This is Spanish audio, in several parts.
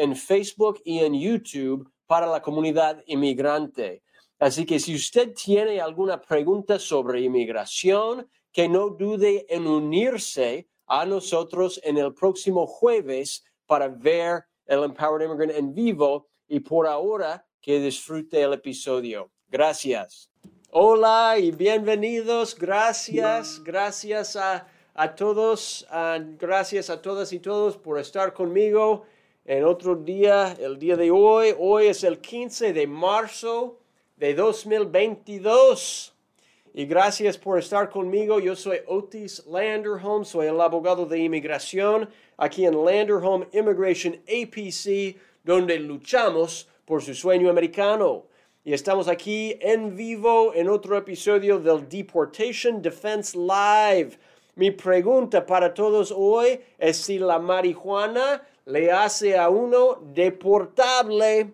en Facebook y en YouTube para la comunidad inmigrante. Así que si usted tiene alguna pregunta sobre inmigración, que no dude en unirse a nosotros en el próximo jueves para ver el Empowered Immigrant en vivo y por ahora que disfrute el episodio. Gracias. Hola y bienvenidos. Gracias, gracias a, a todos, gracias a todas y todos por estar conmigo en otro día, el día de hoy. Hoy es el 15 de marzo de 2022. Y gracias por estar conmigo. Yo soy Otis Landerholm, soy el abogado de inmigración aquí en Landerholm Immigration APC, donde luchamos por su sueño americano. Y estamos aquí en vivo en otro episodio del Deportation Defense Live. Mi pregunta para todos hoy es si la marihuana le hace a uno deportable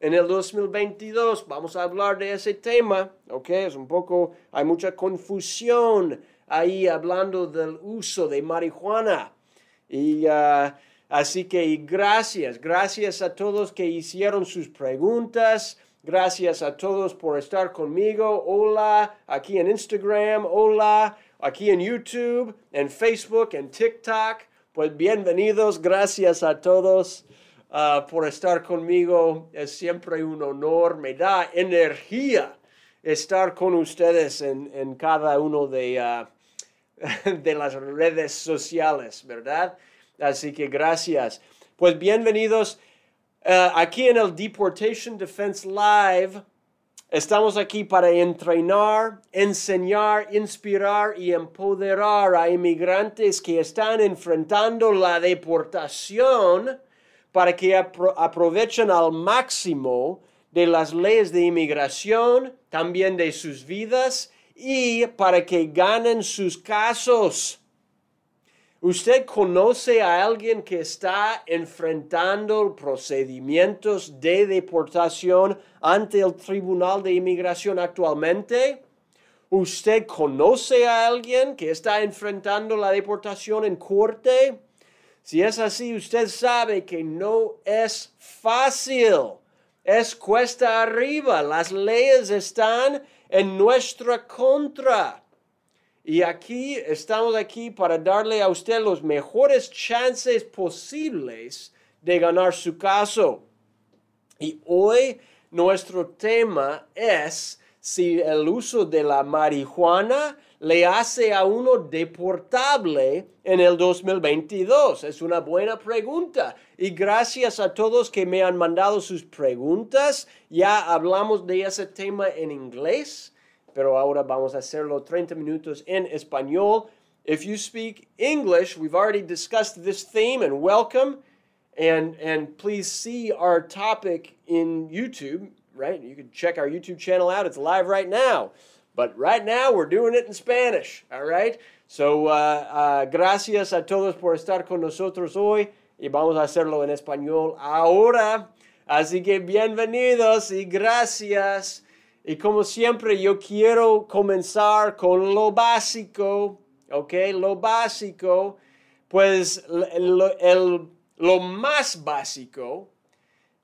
en el 2022. Vamos a hablar de ese tema, ¿ok? Es un poco, hay mucha confusión ahí hablando del uso de marihuana. Y uh, así que gracias, gracias a todos que hicieron sus preguntas. Gracias a todos por estar conmigo. Hola, aquí en Instagram. Hola, aquí en YouTube, en Facebook, en TikTok. Pues bienvenidos, gracias a todos uh, por estar conmigo. Es siempre un honor, me da energía estar con ustedes en, en cada uno de, uh, de las redes sociales, ¿verdad? Así que gracias. Pues bienvenidos uh, aquí en el Deportation Defense Live. Estamos aquí para entrenar, enseñar, inspirar y empoderar a inmigrantes que están enfrentando la deportación para que aprovechen al máximo de las leyes de inmigración, también de sus vidas y para que ganen sus casos. ¿Usted conoce a alguien que está enfrentando procedimientos de deportación ante el Tribunal de Inmigración actualmente? ¿Usted conoce a alguien que está enfrentando la deportación en corte? Si es así, usted sabe que no es fácil. Es cuesta arriba. Las leyes están en nuestra contra. Y aquí estamos aquí para darle a usted los mejores chances posibles de ganar su caso. Y hoy nuestro tema es si el uso de la marihuana le hace a uno deportable en el 2022? Es una buena pregunta. Y gracias a todos que me han mandado sus preguntas. Ya hablamos de ese tema en inglés pero ahora vamos a hacerlo 30 minutos en español. If you speak English, we've already discussed this theme and welcome. And, and please see our topic in YouTube, right? You can check our YouTube channel out. It's live right now. But right now we're doing it in Spanish, all right? So, uh, uh, gracias a todos por estar con nosotros hoy y vamos a hacerlo en español ahora. Así que bienvenidos y gracias. Y como siempre, yo quiero comenzar con lo básico, ¿ok? Lo básico, pues el, lo más básico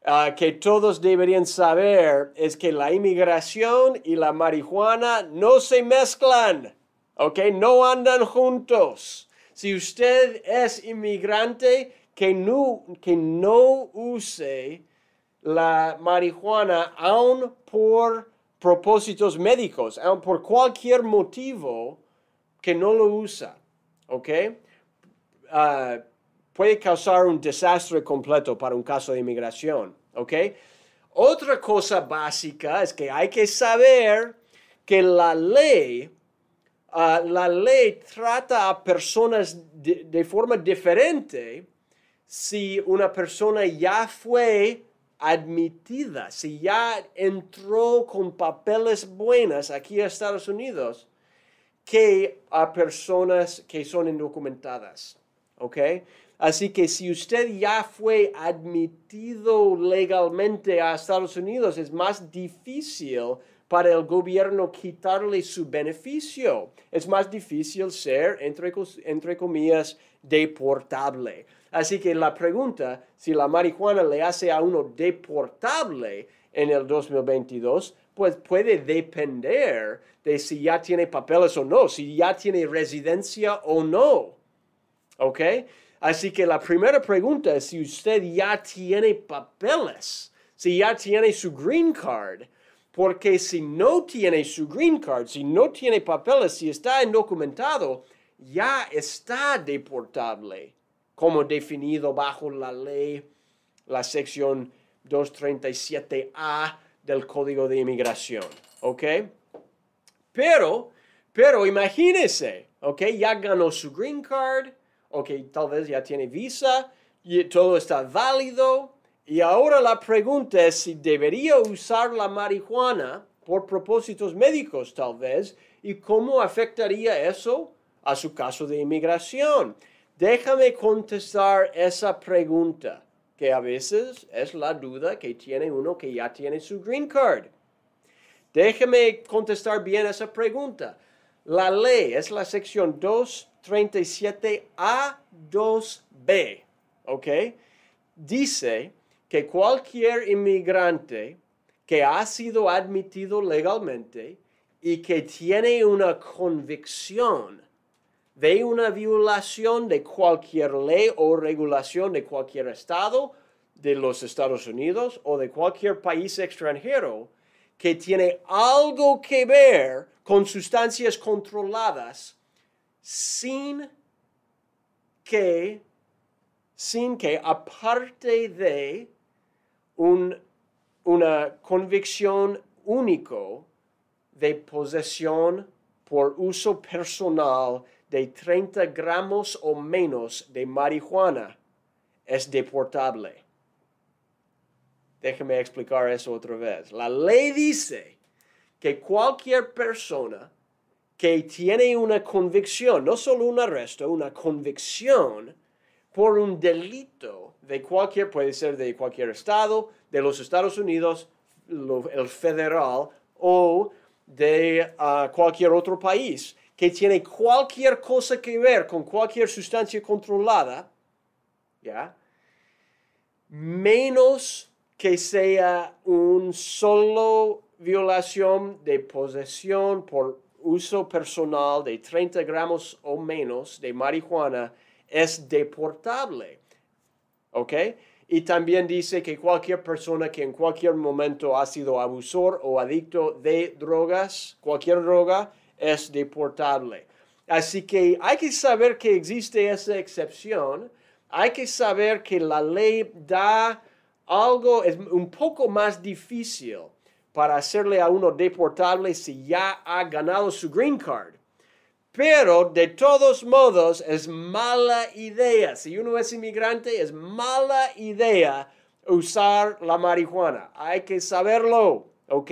ah, que todos deberían saber es que la inmigración y la marihuana no se mezclan, ¿ok? No andan juntos. Si usted es inmigrante, que no, que no use la marihuana aún por propósitos médicos, por cualquier motivo que no lo usa, ¿ok? Ah, puede causar un desastre completo para un caso de inmigración, ¿ok? Otra cosa básica es que hay que saber que la ley, ah, la ley trata a personas de, forma diferente si una persona ya fue admitida, si ya entró con papeles buenas aquí a Estados Unidos, que a personas que son indocumentadas. ¿Ok? Así que si usted ya fue admitido legalmente a Estados Unidos, es más difícil para el gobierno quitarle su beneficio. Es más difícil ser, entre, entre comillas, deportable. Así que la pregunta, si la marihuana le hace a uno deportable en el 2022, pues puede depender de si ya tiene papeles o no, si ya tiene residencia o no. ¿Ok? Así que la primera pregunta es si usted ya tiene papeles, si ya tiene su green card. Porque si no tiene su green card, si no tiene papeles, si está indocumentado, ya está deportable, como definido bajo la ley, la sección 237A del Código de Inmigración. ¿Ok? Pero, pero imagínese, ¿ok? Ya ganó su green card, ok, tal vez ya tiene visa y todo está válido. Y ahora la pregunta es si debería usar la marihuana por propósitos médicos tal vez y cómo afectaría eso a su caso de inmigración. Déjame contestar esa pregunta, que a veces es la duda que tiene uno que ya tiene su green card. Déjame contestar bien esa pregunta. La ley es la sección 237A2B, ¿ok? Dice que cualquier inmigrante que ha sido admitido legalmente y que tiene una convicción de una violación de cualquier ley o regulación de cualquier estado de los Estados Unidos o de cualquier país extranjero que tiene algo que ver con sustancias controladas sin que, sin que aparte de una convicción único de posesión por uso personal de 30 gramos o menos de marihuana es deportable. Déjeme explicar eso otra vez. La ley dice que cualquier persona que tiene una convicción, no solo un arresto, una convicción por un delito de cualquier, puede ser de cualquier estado, de los Estados Unidos, el federal o de ah, cualquier otro país, que tiene cualquier cosa que ver con cualquier sustancia controlada, ¿ya? Menos que sea un solo violación de posesión por uso personal de 30 gramos o menos de marihuana es deportable. ¿Ok? Y también dice que cualquier persona que en cualquier momento ha sido abusor o adicto de drogas, cualquier droga, es deportable. Así que hay que saber que existe esa excepción. Hay que saber que la ley da algo, es un poco más difícil para hacerle a uno deportable si ya ha ganado su green card. Pero de todos modos es mala idea. Si uno es inmigrante, es mala idea usar la marihuana. Hay que saberlo, ¿ok?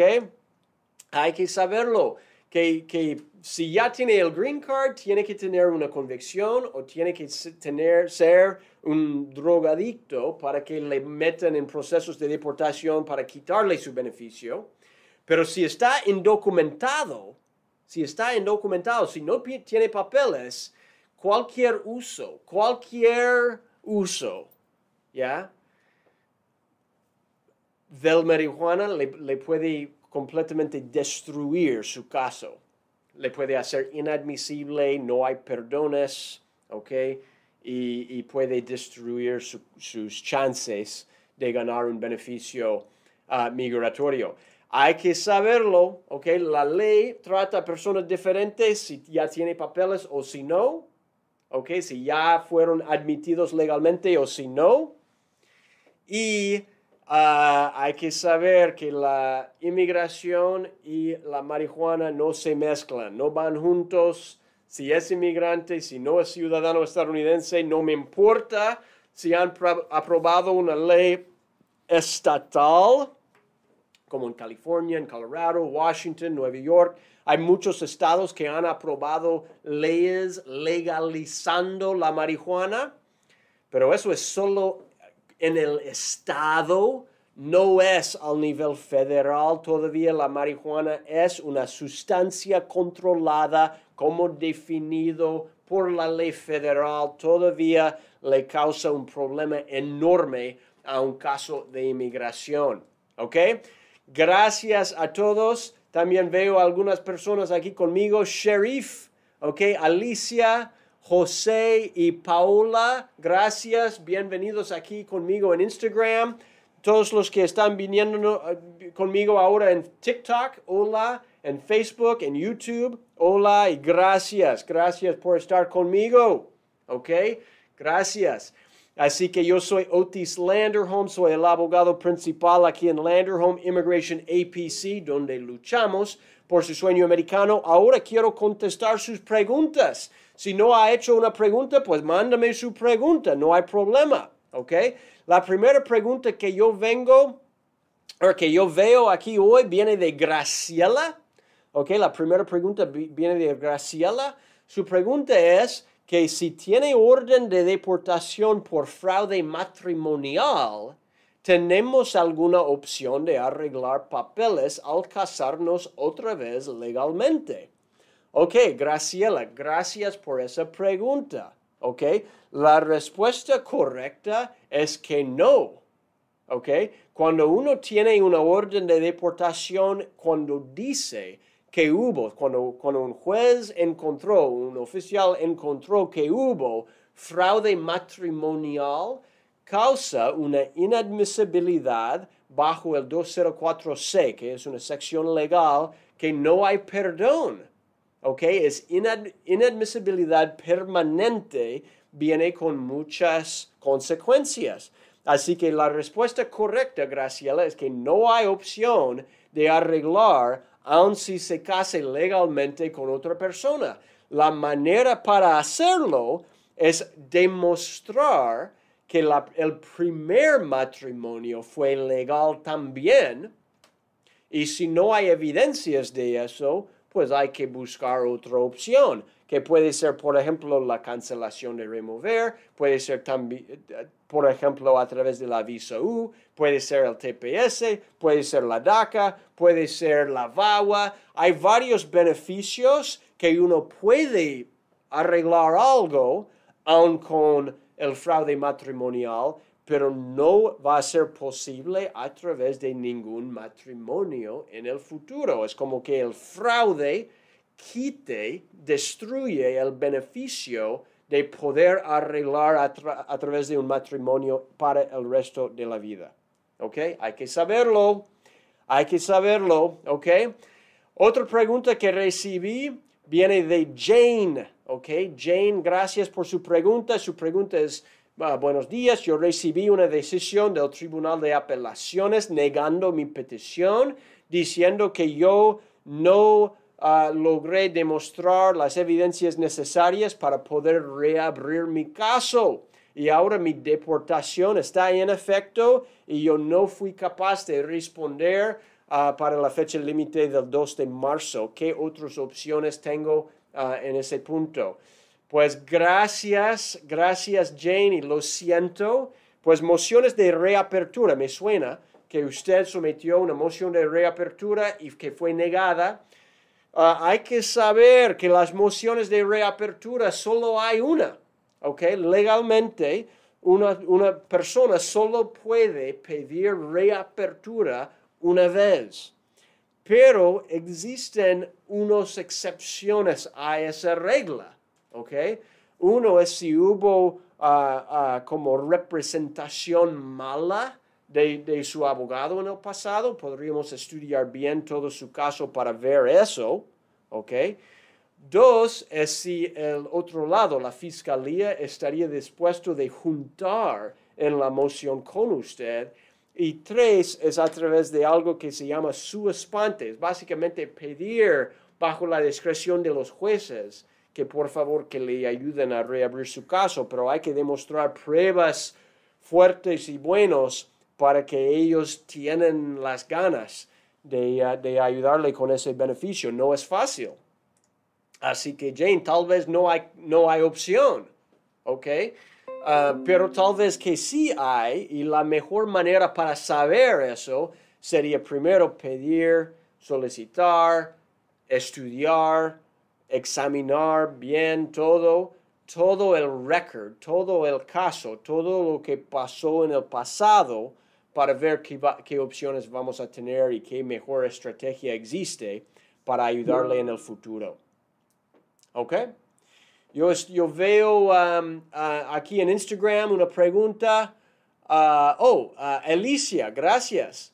Hay que saberlo. Que, que, si ya tiene el green card, tiene que tener una convicción o tiene que tener, ser un drogadicto para que le metan en procesos de deportación para quitarle su beneficio. Pero si está indocumentado, si está indocumentado, si no tiene papeles, cualquier uso, cualquier uso, ¿ya? Del marihuana le, le puede completamente destruir su caso. Le puede hacer inadmisible, no hay perdones, ¿ok? Y, y puede destruir sus chances de ganar un beneficio uh, migratorio. Hay que saberlo, ¿ok? La ley trata a personas diferentes si ya tiene papeles o si no, ¿ok? Si ya fueron admitidos legalmente o si no. Y ah, hay que saber que la inmigración y la marihuana no se mezclan, no van juntos. Si es inmigrante, si no es ciudadano estadounidense, no me importa si han aprobado una ley estatal, como en California, en Colorado, Washington, Nueva York. Hay muchos estados que han aprobado leyes legalizando la marihuana, pero eso es solo en el estado, no es al nivel federal. Todavía la marihuana es una sustancia controlada como definido por la ley federal. Todavía le causa un problema enorme a un caso de inmigración. ¿Ok? Gracias a todos. También veo algunas personas aquí conmigo. Sheriff, ¿ok? Alicia, José y Paula, gracias. Bienvenidos aquí conmigo en Instagram. Todos los que están viniendo eh, conmigo ahora en TikTok, hola. En Facebook, en YouTube, hola y gracias. Gracias por estar conmigo. ¿Ok? Gracias. Así que yo soy Otis Landerholm, soy el abogado principal aquí en Landerholm Immigration APC, donde luchamos por su sueño americano. Ahora quiero contestar sus preguntas. Si no ha hecho una pregunta, pues mándame su pregunta, no hay problema, ¿ok? La primera pregunta que yo vengo, o que yo veo aquí hoy, viene de Graciela, ¿ok? La primera pregunta viene de Graciela. Su pregunta es, que si tiene orden de deportación por fraude matrimonial, tenemos alguna opción de arreglar papeles al casarnos otra vez legalmente. Ok, Graciela, gracias por esa pregunta. Ok, la respuesta correcta es que no. Ok, cuando uno tiene una orden de deportación, cuando dice que hubo, cuando, cuando un juez encontró, un oficial encontró que hubo fraude matrimonial, causa una inadmisibilidad bajo el 204C, que es una sección legal que no hay perdón. ¿Ok? Es inadmisibilidad permanente, viene con muchas consecuencias. Así que la respuesta correcta, Graciela, es que no hay opción de arreglar aun si se case legalmente con otra persona. La manera para hacerlo es demostrar que el primer matrimonio fue legal también. Y si no hay evidencias de eso, pues hay que buscar otra opción, que puede ser, por ejemplo, la cancelación de remover, puede ser también, por ejemplo, a través de la visa U, puede ser el TPS, puede ser la DACA, puede ser la VAWA. Hay varios beneficios que uno puede arreglar algo aun con el fraude matrimonial, pero no va a ser posible a través de ningún matrimonio en el futuro. Es como que el fraude quite, destruye el beneficio de poder arreglar a, través de un matrimonio para el resto de la vida. ¿Ok? Hay que saberlo. Hay que saberlo. ¿Ok? Otra pregunta que recibí viene de Jane. ¿Ok? Jane, gracias por su pregunta. Su pregunta es, ah, buenos días, yo recibí una decisión del Tribunal de Apelaciones negando mi petición, diciendo que yo no logré demostrar las evidencias necesarias para poder reabrir mi caso. Y ahora mi deportación está en efecto y yo no fui capaz de responder ah, para la fecha límite del 2 de marzo. ¿Qué otras opciones tengo ah, en ese punto? Pues gracias, gracias Jane y lo siento. Pues mociones de reapertura, me suena que usted sometió una moción de reapertura y que fue negada. Ah, hay que saber que las mociones de reapertura solo hay una. ¿ok? Legalmente, una, una persona solo puede pedir reapertura una vez. Pero existen unas excepciones a esa regla. ¿Ok? Uno es si hubo ah, ah, como representación mala de, su abogado en el pasado. Podríamos estudiar bien todo su caso para ver eso. ¿ok? Dos es si el otro lado, la fiscalía, estaría dispuesto de juntar en la moción con usted. Y tres es a través de algo que se llama su espante, es básicamente pedir bajo la discreción de los jueces que por favor que le ayuden a reabrir su caso, pero hay que demostrar pruebas fuertes y buenos para que ellos tienen las ganas de, uh, de ayudarle con ese beneficio. No es fácil. Así que Jane, tal vez no hay, no hay opción, ¿ok? Uh, pero tal vez que sí hay y la mejor manera para saber eso sería primero pedir, solicitar, estudiar, examinar bien todo, todo el record, todo el caso, todo lo que pasó en el pasado para ver qué, opciones vamos a tener y qué mejor estrategia existe para ayudarle en el futuro. ¿Ok? Yo, veo um, aquí en Instagram una pregunta. Uh, oh, uh, Alicia, gracias.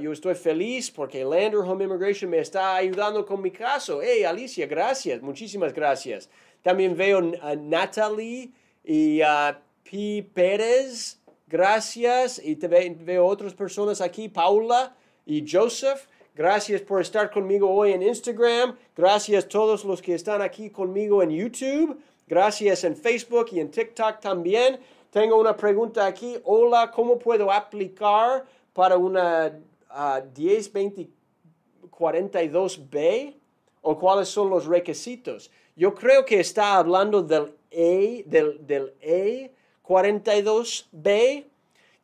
Yo estoy feliz porque Lander Home Immigration me está ayudando con mi caso. Hey, Alicia, gracias. Muchísimas gracias. También veo a Natalie y a P. Pérez. Gracias. Y te veo otras personas aquí, Paula y Joseph. Gracias por estar conmigo hoy en Instagram. Gracias a todos los que están aquí conmigo en YouTube. Gracias en Facebook y en TikTok también. Tengo una pregunta aquí. Hola, ¿cómo puedo aplicar para una 102042B? ¿O cuáles son los requisitos? Yo creo que está hablando del E, del, del E42B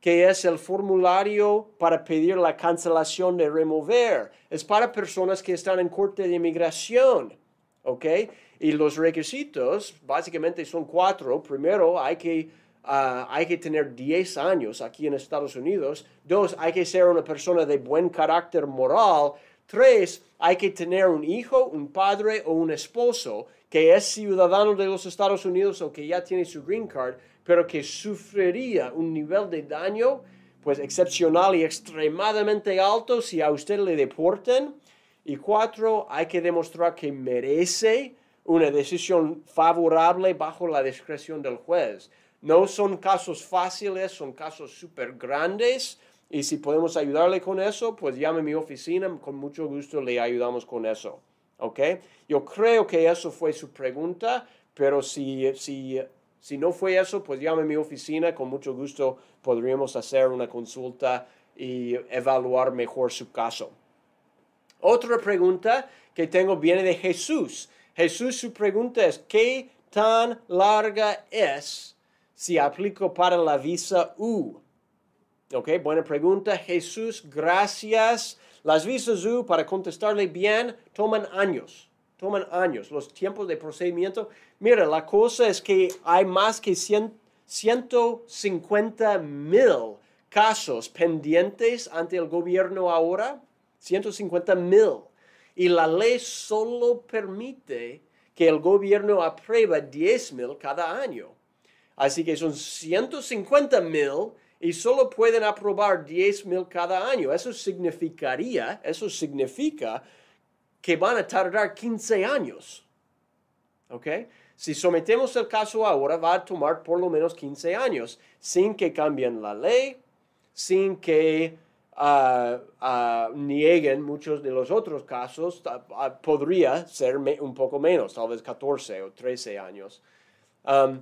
que es el formulario para pedir la cancelación de remover. Es para personas que están en corte de inmigración. ¿Ok? Y los requisitos básicamente son cuatro. Primero, hay que, ah, hay que tener 10 años aquí en Estados Unidos. Dos, hay que ser una persona de buen carácter moral. Tres, hay que tener un hijo, un padre o un esposo que es ciudadano de los Estados Unidos o que ya tiene su green card pero que sufriría un nivel de daño pues excepcional y extremadamente alto si a usted le deporten. Y cuatro, hay que demostrar que merece una decisión favorable bajo la discreción del juez. No son casos fáciles, son casos súper grandes. Y si podemos ayudarle con eso, pues llame a mi oficina, con mucho gusto le ayudamos con eso. ¿Ok? Yo creo que eso fue su pregunta, pero si, si si no fue eso, pues llame a mi oficina, con mucho gusto podríamos hacer una consulta y evaluar mejor su caso. Otra pregunta que tengo viene de Jesús. Jesús, su pregunta es, ¿qué tan larga es si aplico para la visa U? Ok, buena pregunta. Jesús, gracias. Las visas U, para contestarle bien, toman años toman años, los tiempos de procedimiento. Mira, la cosa es que hay más que 150 mil casos pendientes ante el gobierno ahora, 150 mil. Y la ley solo permite que el gobierno apruebe 10 mil cada año. Así que son 150 mil y solo pueden aprobar 10 mil cada año. Eso significaría, eso significa que van a tardar 15 años. ¿Ok? Si sometemos el caso ahora, va a tomar por lo menos 15 años, sin que cambien la ley, sin que ah, ah, nieguen muchos de los otros casos, ah, podría ser un poco menos, tal vez 14 o 13 años. Um,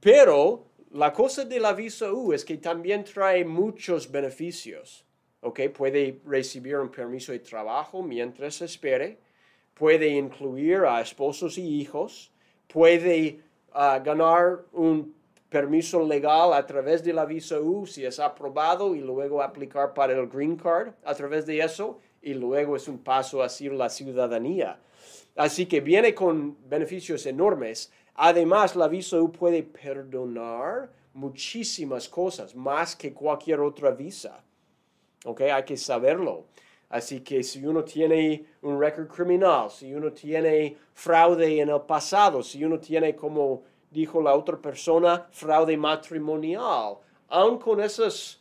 pero la cosa de la visa U es que también trae muchos beneficios. Okay, puede recibir un permiso de trabajo mientras espere, puede incluir a esposos y hijos, puede ah, ganar un permiso legal a través de la visa U si es aprobado y luego aplicar para el green card a través de eso y luego es un paso hacia la ciudadanía. Así que viene con beneficios enormes. Además, la visa U puede perdonar muchísimas cosas, más que cualquier otra visa. ¿Ok? Hay que saberlo. Así que si uno tiene un récord criminal, si uno tiene fraude en el pasado, si uno tiene, como dijo la otra persona, fraude matrimonial, aun con esas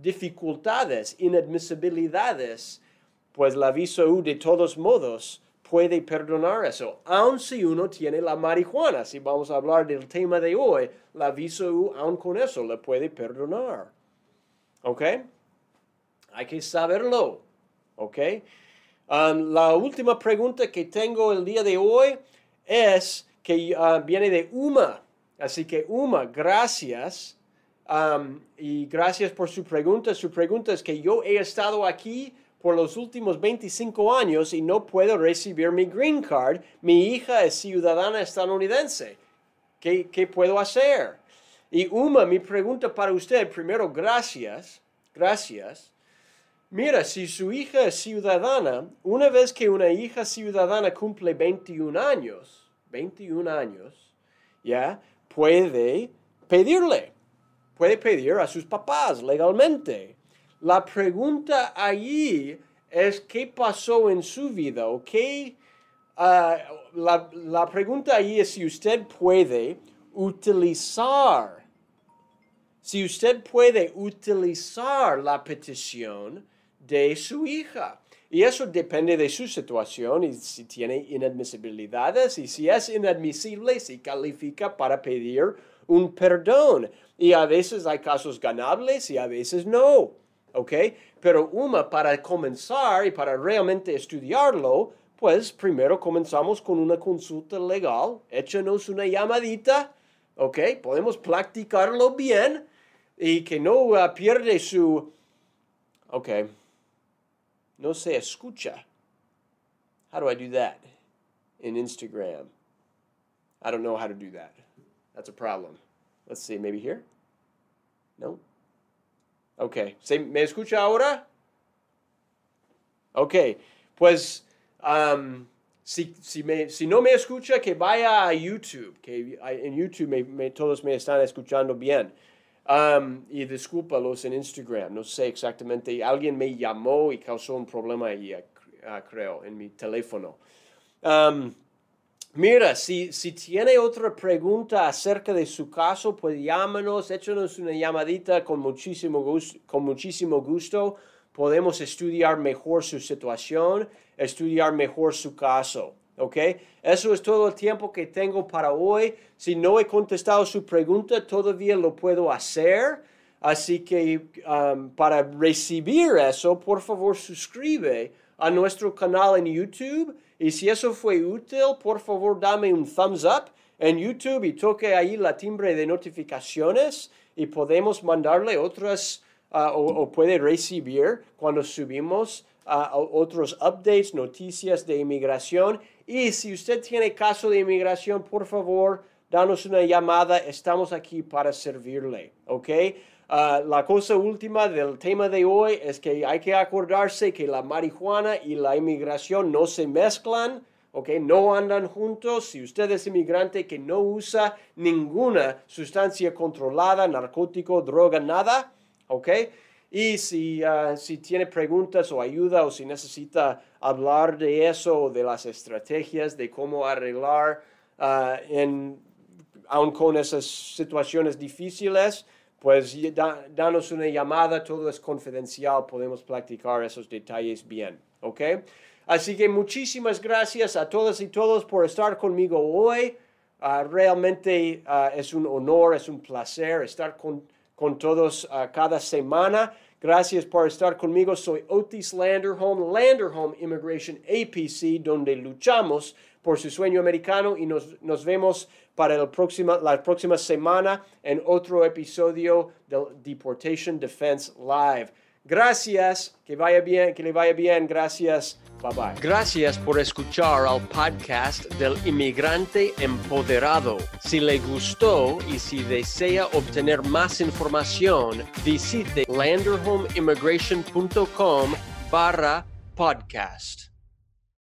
dificultades, inadmisibilidades, pues la visa U de todos modos puede perdonar eso, aun si uno tiene la marihuana. Si vamos a hablar del tema de hoy, la VISU, aun con eso, le puede perdonar. ¿Ok? Hay que saberlo. ¿Ok? Um, la última pregunta que tengo el día de hoy es que uh, viene de Uma. Así que Uma, gracias. Um, y gracias por su pregunta. Su pregunta es que yo he estado aquí por los últimos 25 años y no puedo recibir mi green card. Mi hija es ciudadana estadounidense. ¿Qué, puedo hacer? Y Uma, mi pregunta para usted, primero, gracias, gracias. Mira, si su hija es ciudadana, una vez que una hija ciudadana cumple 21 años, 21 años, ya, puede pedirle, puede pedir a sus papás legalmente. La pregunta allí es qué pasó en su vida o qué... Ah, la, la pregunta allí es si usted puede utilizar, si usted puede utilizar la petición de su hija. Y eso depende de su situación y si tiene inadmisibilidades y si es inadmisible, si califica para pedir un perdón. Y a veces hay casos ganables y a veces no. ¿Ok? Pero una, para comenzar y para realmente estudiarlo, pues primero comenzamos con una consulta legal. Échanos una llamadita. ¿Ok? Podemos practicarlo bien y que no uh, pierde su... Ok no se escucha. How do I do that in Instagram? I don't know how to do that. That's a problem. Let's see, maybe here? No? Ok, ¿Se, ¿me escucha ahora? Ok, pues um, si, si, no me escucha, que vaya a YouTube, que en YouTube todos me están escuchando bien. Um, y discúlpalos en Instagram, no sé exactamente. Alguien me llamó y causó un problema ahí, uh, creo, en mi teléfono. Um, mira, si, si tiene otra pregunta acerca de su caso, pues llámanos, échanos una llamadita con muchísimo, gusto, con muchísimo gusto. Podemos estudiar mejor su situación, estudiar mejor su caso. ¿ok? Eso es todo el tiempo que tengo para hoy. Si no he contestado su pregunta, todavía lo puedo hacer. Así que um, para recibir eso, por favor suscribe a nuestro canal en YouTube. Y si eso fue útil, por favor dame un thumbs up en YouTube y toque ahí la timbre de notificaciones y podemos mandarle otras uh, o, puede recibir cuando subimos uh, otros updates, noticias de inmigración y si usted tiene caso de inmigración, por favor, danos una llamada. Estamos aquí para servirle, ¿ok? Ah, la cosa última del tema de hoy es que hay que acordarse que la marihuana y la inmigración no se mezclan, ¿ok? No andan juntos. Si usted es inmigrante que no usa ninguna sustancia controlada, narcótico, droga, nada, ¿ok? Y si, ah, si tiene preguntas o ayuda o si necesita hablar de eso, de las estrategias, de cómo arreglar uh, en, aun con esas situaciones difíciles, pues danos una llamada, todo es confidencial, podemos practicar esos detalles bien, ¿ok? Así que muchísimas gracias a todas y todos por estar conmigo hoy. Uh, realmente es un honor, es un placer estar con con todos uh, cada semana. Gracias por estar conmigo. Soy Otis Landerholm, Landerholm Immigration APC, donde luchamos por su sueño americano y nos, nos vemos para el próxima, la próxima semana en otro episodio del Deportation Defense Live. Gracias, que vaya bien, que le vaya bien, gracias. Bye bye. Gracias por escuchar al podcast del inmigrante empoderado. Si le gustó y si desea obtener más información, visite landerhomeimmigration.com barra podcast.